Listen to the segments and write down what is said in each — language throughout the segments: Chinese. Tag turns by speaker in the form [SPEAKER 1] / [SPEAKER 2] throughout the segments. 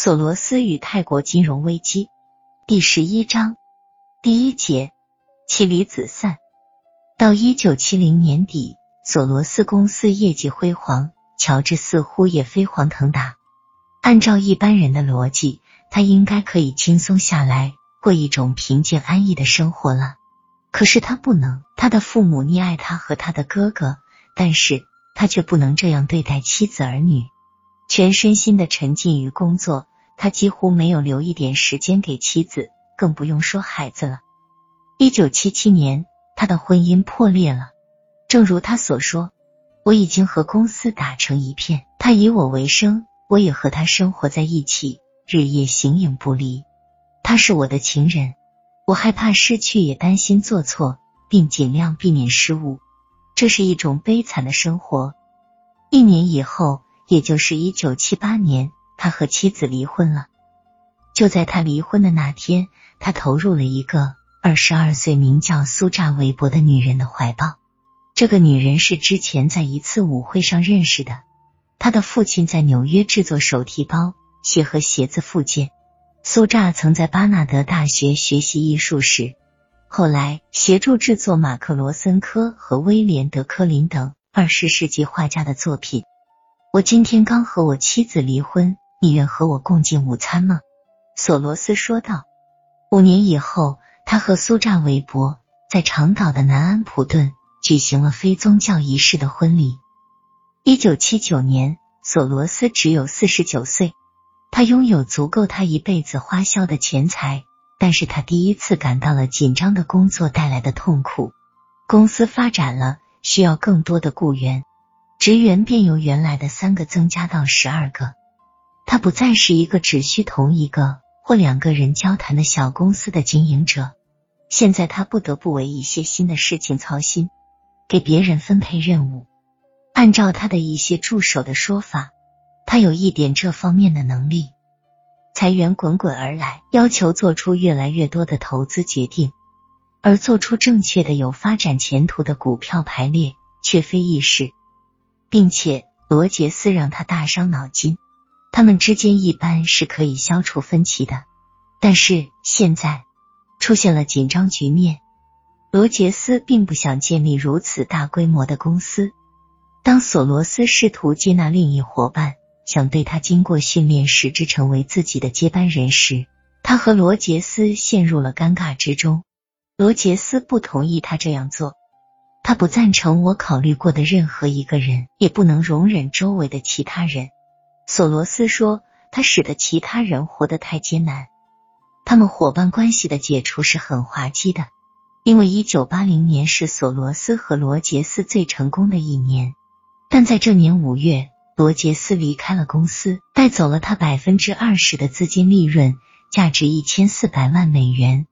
[SPEAKER 1] 索罗斯与泰国金融危机第十一章第一节妻离子散。到一九七零年底，索罗斯公司业绩辉煌，乔治似乎也飞黄腾达。按照一般人的逻辑，他应该可以轻松下来，过一种平静安逸的生活了。可是他不能，他的父母溺爱他和他的哥哥，但是他却不能这样对待妻子儿女。全身心的沉浸于工作，他几乎没有留一点时间给妻子，更不用说孩子了。一九七七年，他的婚姻破裂了。正如他所说：“我已经和公司打成一片，他以我为生，我也和他生活在一起，日夜形影不离。他是我的情人，我害怕失去，也担心做错，并尽量避免失误。这是一种悲惨的生活。”一年以后。也就是一九七八年，他和妻子离婚了。就在他离婚的那天，他投入了一个二十二岁、名叫苏扎韦伯的女人的怀抱。这个女人是之前在一次舞会上认识的。他的父亲在纽约制作手提包、鞋和鞋子附件。苏扎曾在巴纳德大学学习艺术史，后来协助制作马克罗森科和威廉德科林等二十世纪画家的作品。我今天刚和我妻子离婚，你愿和我共进午餐吗？索罗斯说道。五年以后，他和苏扎韦伯在长岛的南安普顿举行了非宗教仪式的婚礼。一九七九年，索罗斯只有四十九岁，他拥有足够他一辈子花销的钱财，但是他第一次感到了紧张的工作带来的痛苦。公司发展了，需要更多的雇员。职员便由原来的三个增加到十二个。他不再是一个只需同一个或两个人交谈的小公司的经营者。现在他不得不为一些新的事情操心，给别人分配任务。按照他的一些助手的说法，他有一点这方面的能力。裁员滚滚而来，要求做出越来越多的投资决定，而做出正确的、有发展前途的股票排列却非易事。并且罗杰斯让他大伤脑筋，他们之间一般是可以消除分歧的，但是现在出现了紧张局面。罗杰斯并不想建立如此大规模的公司。当索罗斯试图接纳另一伙伴，想对他经过训练使之成为自己的接班人时，他和罗杰斯陷入了尴尬之中。罗杰斯不同意他这样做。他不赞成我考虑过的任何一个人，也不能容忍周围的其他人。索罗斯说，他使得其他人活得太艰难。他们伙伴关系的解除是很滑稽的，因为一九八零年是索罗斯和罗杰斯最成功的一年。但在这年五月，罗杰斯离开了公司，带走了他百分之二十的资金利润，价值一千四百万美元。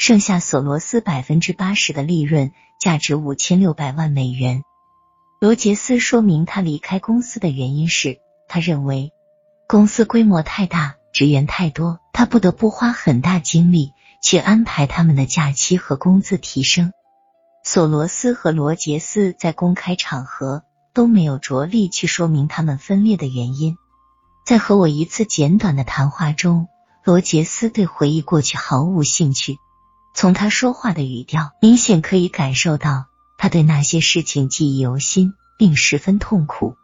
[SPEAKER 1] 剩下索罗斯百分之八十的利润，价值五千六百万美元。罗杰斯说明他离开公司的原因是他认为公司规模太大，职员太多，他不得不花很大精力去安排他们的假期和工资提升。索罗斯和罗杰斯在公开场合都没有着力去说明他们分裂的原因。在和我一次简短的谈话中，罗杰斯对回忆过去毫无兴趣。从他说话的语调，明显可以感受到他对那些事情记忆犹新，并十分痛苦。